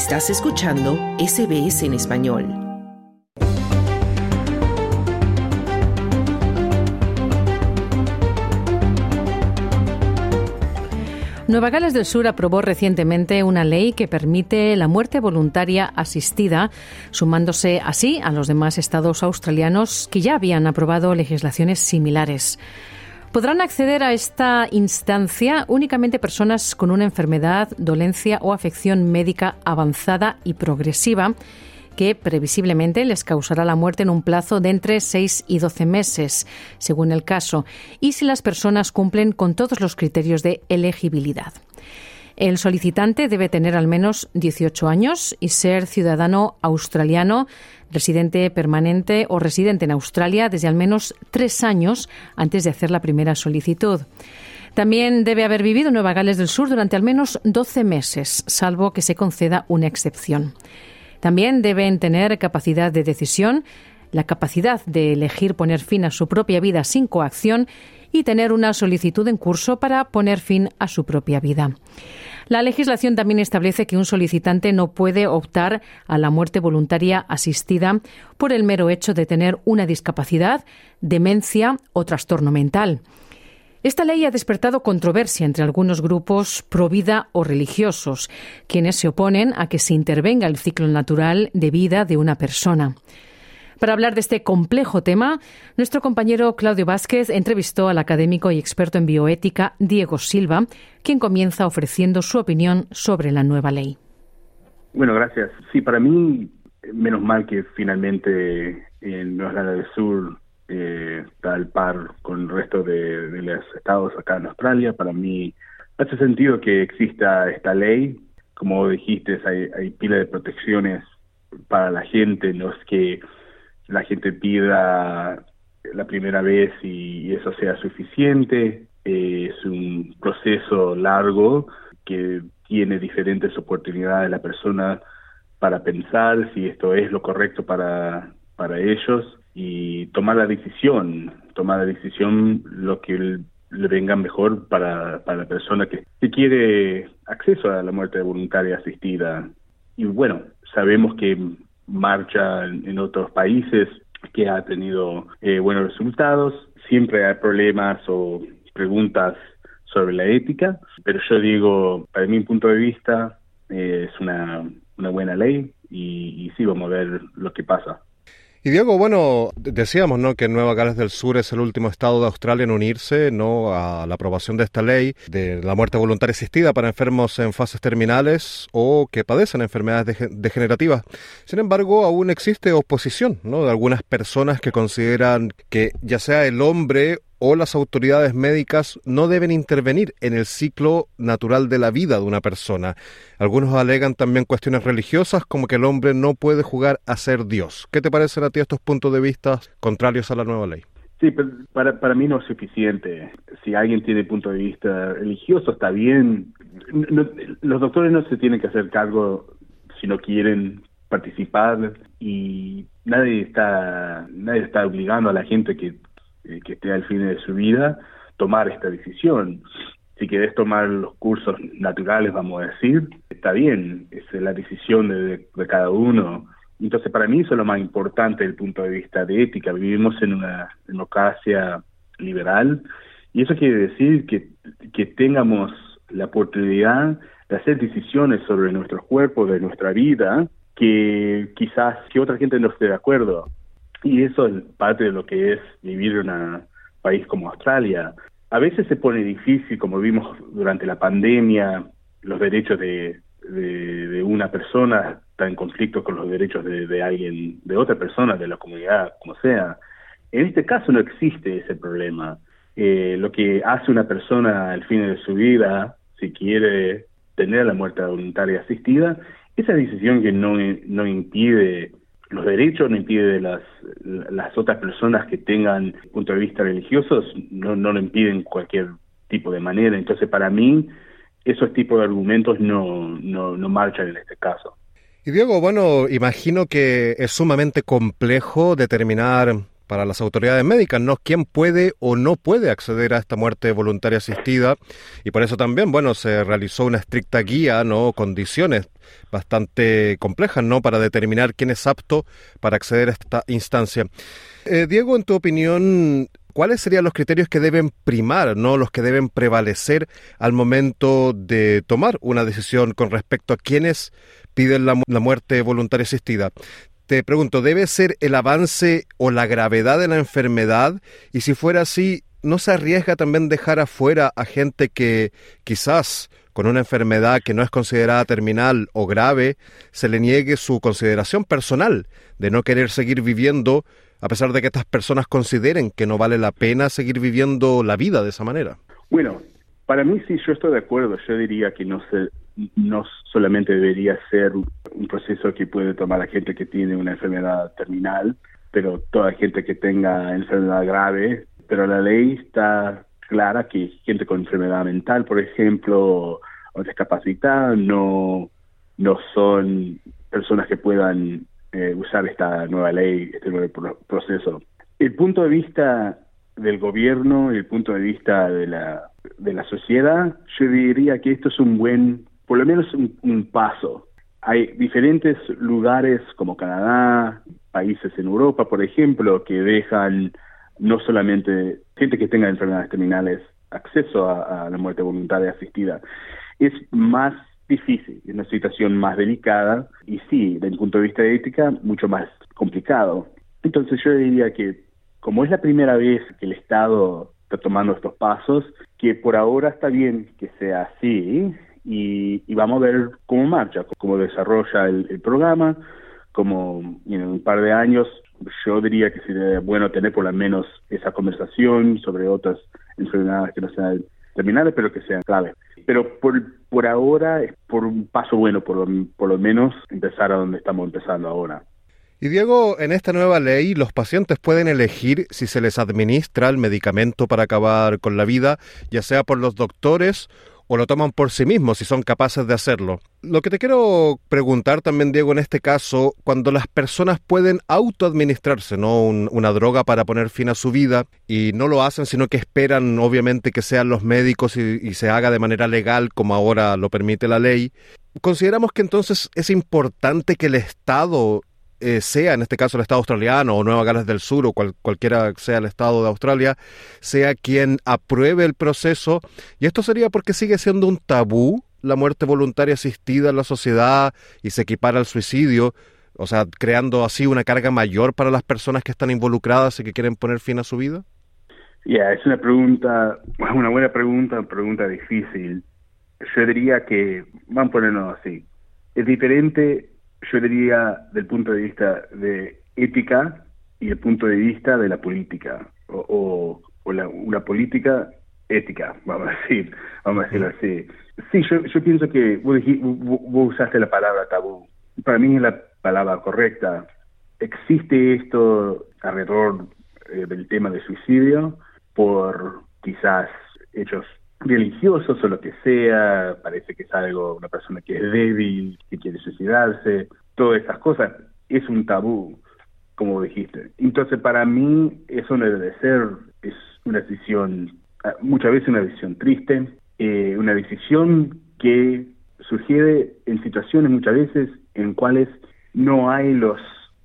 Estás escuchando SBS en español. Nueva Gales del Sur aprobó recientemente una ley que permite la muerte voluntaria asistida, sumándose así a los demás estados australianos que ya habían aprobado legislaciones similares. Podrán acceder a esta instancia únicamente personas con una enfermedad, dolencia o afección médica avanzada y progresiva que previsiblemente les causará la muerte en un plazo de entre 6 y 12 meses, según el caso, y si las personas cumplen con todos los criterios de elegibilidad. El solicitante debe tener al menos 18 años y ser ciudadano australiano, residente permanente o residente en Australia desde al menos tres años antes de hacer la primera solicitud. También debe haber vivido en Nueva Gales del Sur durante al menos 12 meses, salvo que se conceda una excepción. También deben tener capacidad de decisión, la capacidad de elegir poner fin a su propia vida sin coacción y tener una solicitud en curso para poner fin a su propia vida. La legislación también establece que un solicitante no puede optar a la muerte voluntaria asistida por el mero hecho de tener una discapacidad, demencia o trastorno mental. Esta ley ha despertado controversia entre algunos grupos pro vida o religiosos, quienes se oponen a que se intervenga el ciclo natural de vida de una persona. Para hablar de este complejo tema, nuestro compañero Claudio Vázquez entrevistó al académico y experto en bioética Diego Silva, quien comienza ofreciendo su opinión sobre la nueva ley. Bueno, gracias. Sí, para mí, menos mal que finalmente en Nueva Zelanda del Sur eh, está al par con el resto de, los estados acá en Australia. Para mí hace sentido que exista esta ley. Como dijiste, hay, hay pila de protecciones para la gente, no es que la gente pida la primera vez y eso sea suficiente. Eh, es un proceso largo que tiene diferentes oportunidades la persona para pensar si esto es lo correcto para, para ellos y tomar la decisión, tomar la decisión lo que le venga mejor para, para la persona que, que quiere acceso a la muerte voluntaria asistida. Y bueno, sabemos que marcha en, otros países que ha tenido eh, buenos resultados. Siempre hay problemas o preguntas sobre la ética, pero yo digo, para mi punto de vista, eh, es una, una buena ley y, y sí, vamos a ver lo que pasa. Y Diego, bueno, decíamos ¿no? que Nueva Gales del Sur es el último estado de Australia en unirse ¿no? a la aprobación de esta ley de la muerte voluntaria asistida para enfermos en fases terminales o que padecen enfermedades degenerativas. Sin embargo, aún existe oposición ¿no? de algunas personas que consideran que ya sea el hombre o las autoridades médicas no deben intervenir en el ciclo natural de la vida de una persona. Algunos alegan también cuestiones religiosas como que el hombre no puede jugar a ser Dios. ¿Qué te parecen a ti estos puntos de vista contrarios a la nueva ley? Sí, para, para mí no es suficiente. Si alguien tiene punto de vista religioso, está bien. los doctores no se tienen que hacer cargo si no quieren participar y nadie está nadie está obligando a la gente que eh, que esté al fin de su vida, tomar esta decisión. Si querés tomar los cursos naturales, vamos a decir, está bien, es la decisión de, cada uno. Entonces, para mí eso es lo más importante desde el punto de vista de ética. Vivimos en una democracia liberal y eso quiere decir que, que tengamos la oportunidad de hacer decisiones sobre nuestros cuerpos, de nuestra vida, que quizás que otra gente no esté de acuerdo. Y eso es parte de lo que es vivir en un país como Australia. A veces se pone difícil, como vimos durante la pandemia, los derechos de, de, una persona está en conflicto con los derechos de, de, alguien, de otra persona, de la comunidad, como sea. En este caso no existe ese problema. Eh, lo que hace una persona al fin de su vida, si quiere tener la muerte voluntaria asistida, esa decisión que no, no impide los derechos, no impide las, las otras personas que tengan punto de vista religiosos, no, no lo impiden cualquier tipo de manera. Entonces, para mí, esos tipos de argumentos no, no, no marchan en este caso. Y Diego, bueno, imagino que es sumamente complejo determinar para las autoridades médicas, ¿no? ¿Quién puede o no puede acceder a esta muerte voluntaria asistida? Y por eso también, bueno, se realizó una estricta guía, ¿no? Condiciones bastante complejas, ¿no? Para determinar quién es apto para acceder a esta instancia. Eh, Diego, en tu opinión, ¿cuáles serían los criterios que deben primar, no los que deben prevalecer al momento de tomar una decisión con respecto a quienes piden la, la muerte voluntaria asistida? Te pregunto, ¿debe ser el avance o la gravedad de la enfermedad? Y si fuera así, ¿no se arriesga también dejar afuera a gente que quizás con una enfermedad que no es considerada terminal o grave, se le niegue su consideración personal de no querer seguir viviendo a pesar de que estas personas consideren que no vale la pena seguir viviendo la vida de esa manera? Bueno, para mí sí, yo estoy de acuerdo. Yo diría que no se, no solamente debería ser un proceso que puede tomar la gente que tiene una enfermedad terminal, pero toda gente que tenga enfermedad grave, pero la ley está clara que gente con enfermedad mental, por ejemplo, o discapacitada, no, no son personas que puedan eh, usar esta nueva ley, este nuevo proceso. El punto de vista del gobierno y el punto de vista de la, de la sociedad, yo diría que esto es un buen por lo menos un, paso. Hay diferentes lugares como Canadá, países en Europa, por ejemplo, que dejan no solamente gente que tenga enfermedades terminales acceso a, la muerte voluntaria asistida. Es más difícil, es una situación más delicada y sí, desde el punto de vista ética, mucho más complicado. Entonces yo diría que como es la primera vez que el Estado está tomando estos pasos, que por ahora está bien que sea así, y, vamos a ver cómo marcha, cómo desarrolla el, programa, como en un par de años yo diría que sería bueno tener por lo menos esa conversación sobre otras enfermedades que no sean terminales, pero que sean clave. Pero por, por ahora es por un paso bueno, por por lo menos empezar a donde estamos empezando ahora. Y Diego, en esta nueva ley los pacientes pueden elegir si se les administra el medicamento para acabar con la vida, ya sea por los doctores o lo toman por sí mismos si son capaces de hacerlo. Lo que te quiero preguntar también, Diego, en este caso, cuando las personas pueden autoadministrarse, ¿no? una droga para poner fin a su vida y no lo hacen, sino que esperan, obviamente, que sean los médicos y, y se haga de manera legal, como ahora lo permite la ley. Consideramos que entonces es importante que el Estado eh, sea en este caso el Estado australiano o Nueva Gales del Sur o cualquiera sea el Estado de Australia, sea quien apruebe el proceso. Y esto sería porque sigue siendo un tabú la muerte voluntaria asistida en la sociedad y se equipara al suicidio, o sea, creando así una carga mayor para las personas que están involucradas y que quieren poner fin a su vida. Ya, es una pregunta, una buena pregunta, una pregunta difícil. Yo diría que, van a ponernos así, es diferente yo diría del punto de vista de ética y el punto de vista de la política, o, o, la, una política ética, vamos a decir, vamos a decirlo así. Sí, yo, yo pienso que vos, usaste la palabra tabú. Para mí es la palabra correcta. Existe esto alrededor eh, del tema de suicidio por quizás hechos religiosos o lo que sea, parece que es algo, una persona que es débil, que quiere suicidarse, todas esas cosas, es un tabú, como dijiste. Entonces, para mí, eso no debe de ser, es una decisión, ah, muchas veces una decisión triste, eh, una decisión que sugiere en situaciones muchas veces en cuales no hay los,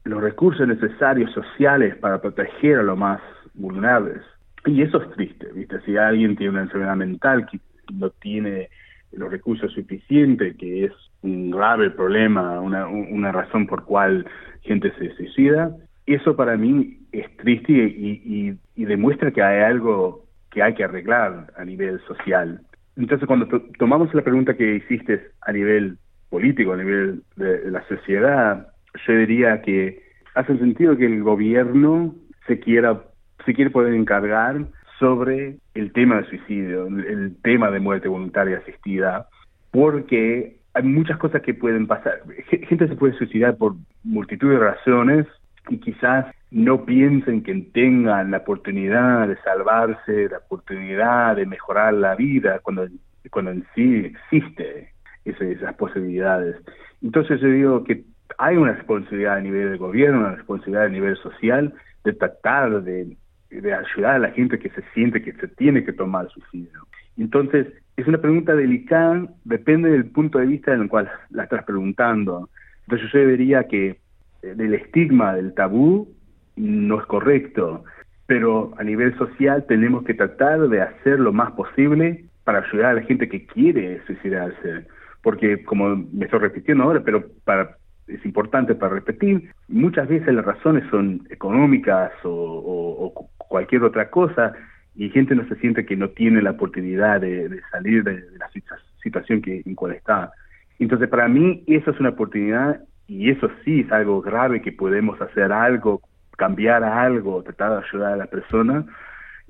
los recursos necesarios sociales para proteger a los más vulnerables. Y eso es triste, ¿viste? Si alguien tiene una enfermedad mental que no tiene los recursos suficientes, que es un grave problema, una, una razón por cual gente se suicida, eso para mí es triste y, y, demuestra que hay algo que hay que arreglar a nivel social. Entonces, cuando tomamos la pregunta que hiciste a nivel político, a nivel de la sociedad, yo diría que hace sentido que el gobierno se quiera se quiere poder encargar sobre el tema de suicidio, el, tema de muerte voluntaria asistida, porque hay muchas cosas que pueden pasar. Gente se puede suicidar por multitud de razones y quizás no piensen que tengan la oportunidad de salvarse, la oportunidad de mejorar la vida cuando, cuando en sí existe esas posibilidades. Entonces yo digo que hay una responsabilidad a nivel del gobierno, una responsabilidad a nivel social de tratar de, de ayudar a la gente que se siente que se tiene que tomar suicidio. Entonces, es una pregunta delicada, depende del punto de vista en el cual la estás preguntando. Entonces yo diría que eh, del estigma, del tabú, no es correcto, pero a nivel social tenemos que tratar de hacer lo más posible para ayudar a la gente que quiere suicidarse, porque como me estoy repitiendo ahora, pero para es importante para repetir, muchas veces las razones son económicas o, cualquier otra cosa y gente no se siente que no tiene la oportunidad de, salir de, la situación que, en cual está. Entonces, para mí, eso es una oportunidad y eso sí es algo grave que podemos hacer algo, cambiar algo, tratar de ayudar a la persona,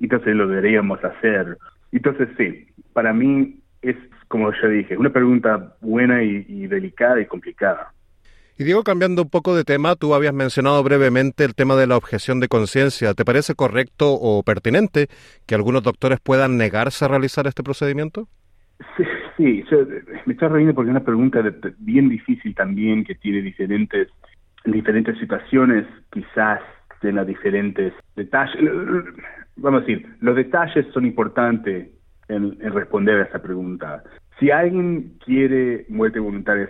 entonces lo deberíamos hacer. Entonces, sí, para mí es, como ya dije, una pregunta buena y delicada y complicada. Y Diego, cambiando un poco de tema, tú habías mencionado brevemente el tema de la objeción de conciencia. ¿Te parece correcto o pertinente que algunos doctores puedan negarse a realizar este procedimiento? Sí, sí me estoy riendo porque es una pregunta bien difícil también que tiene diferentes, diferentes situaciones, quizás de las diferentes detalles. Vamos a decir, los detalles son importantes en, en responder a esa pregunta. Si alguien quiere muerte voluntaria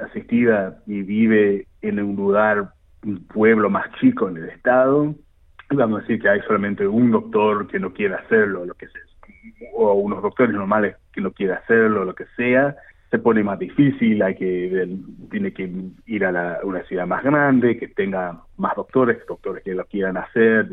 asistida y vive en un lugar, un pueblo más chico en el estado, vamos a decir que hay solamente un doctor que no quiere hacerlo, lo que sea, o unos doctores normales que no quiere hacerlo, lo que sea, se pone más difícil, hay que tiene que ir a una ciudad más grande, que tenga más doctores, doctores que lo quieran hacer,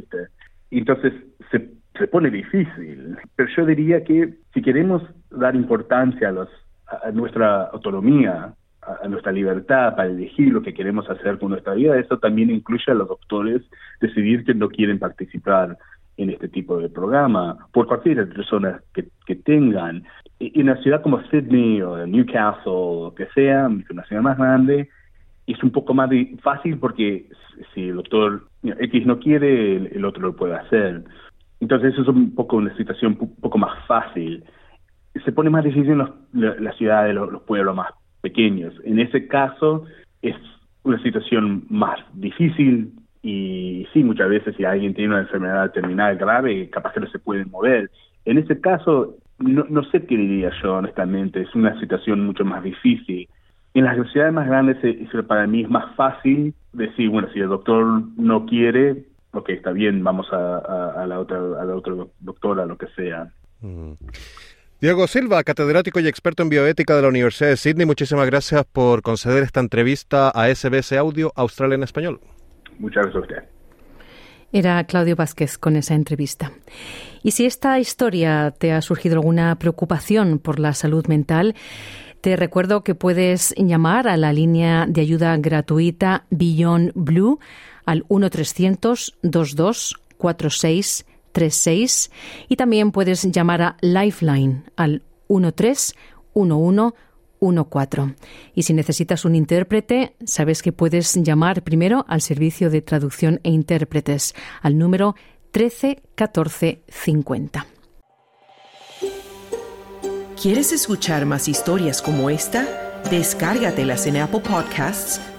entonces se se pone difícil. Pero yo diría que si queremos dar importancia a, los, a nuestra autonomía, a, nuestra libertad para elegir lo que queremos hacer con nuestra vida, eso también incluye a los doctores decidir que no quieren participar en este tipo de programa, por cualquier persona que, que tengan. En una ciudad como Sydney o Newcastle o que sea, una ciudad más grande, es un poco más fácil porque si el doctor X no quiere, el otro lo puede hacer. Entonces eso es un poco una situación un poco más fácil. Se pone más difícil en las ciudades, los, los pueblos más pequeños. En ese caso es una situación más difícil y sí, muchas veces si alguien tiene una enfermedad terminal grave, capaz que no se puede mover. En ese caso, no, no sé qué diría yo honestamente, es una situación mucho más difícil. En las ciudades más grandes para mí es más fácil decir, bueno, si el doctor no quiere, ok, está bien, vamos a, la otra a la otra doctora, lo que sea. Mm. Diego Silva, catedrático y experto en bioética de la Universidad de Sydney, muchísimas gracias por conceder esta entrevista a SBS Audio Australia en Español. Muchas gracias a usted. Era Claudio Vázquez con esa entrevista. Y si esta historia te ha surgido alguna preocupación por la salud mental, te recuerdo que puedes llamar a la línea de ayuda gratuita Beyond Blue al 1-300-22-4636 y también puedes llamar a Lifeline al 131114. Y si necesitas un intérprete, sabes que puedes llamar primero al servicio de traducción e intérpretes al número 13 14 50. ¿Quieres escuchar más historias como esta? Descárgatelas en Apple Podcasts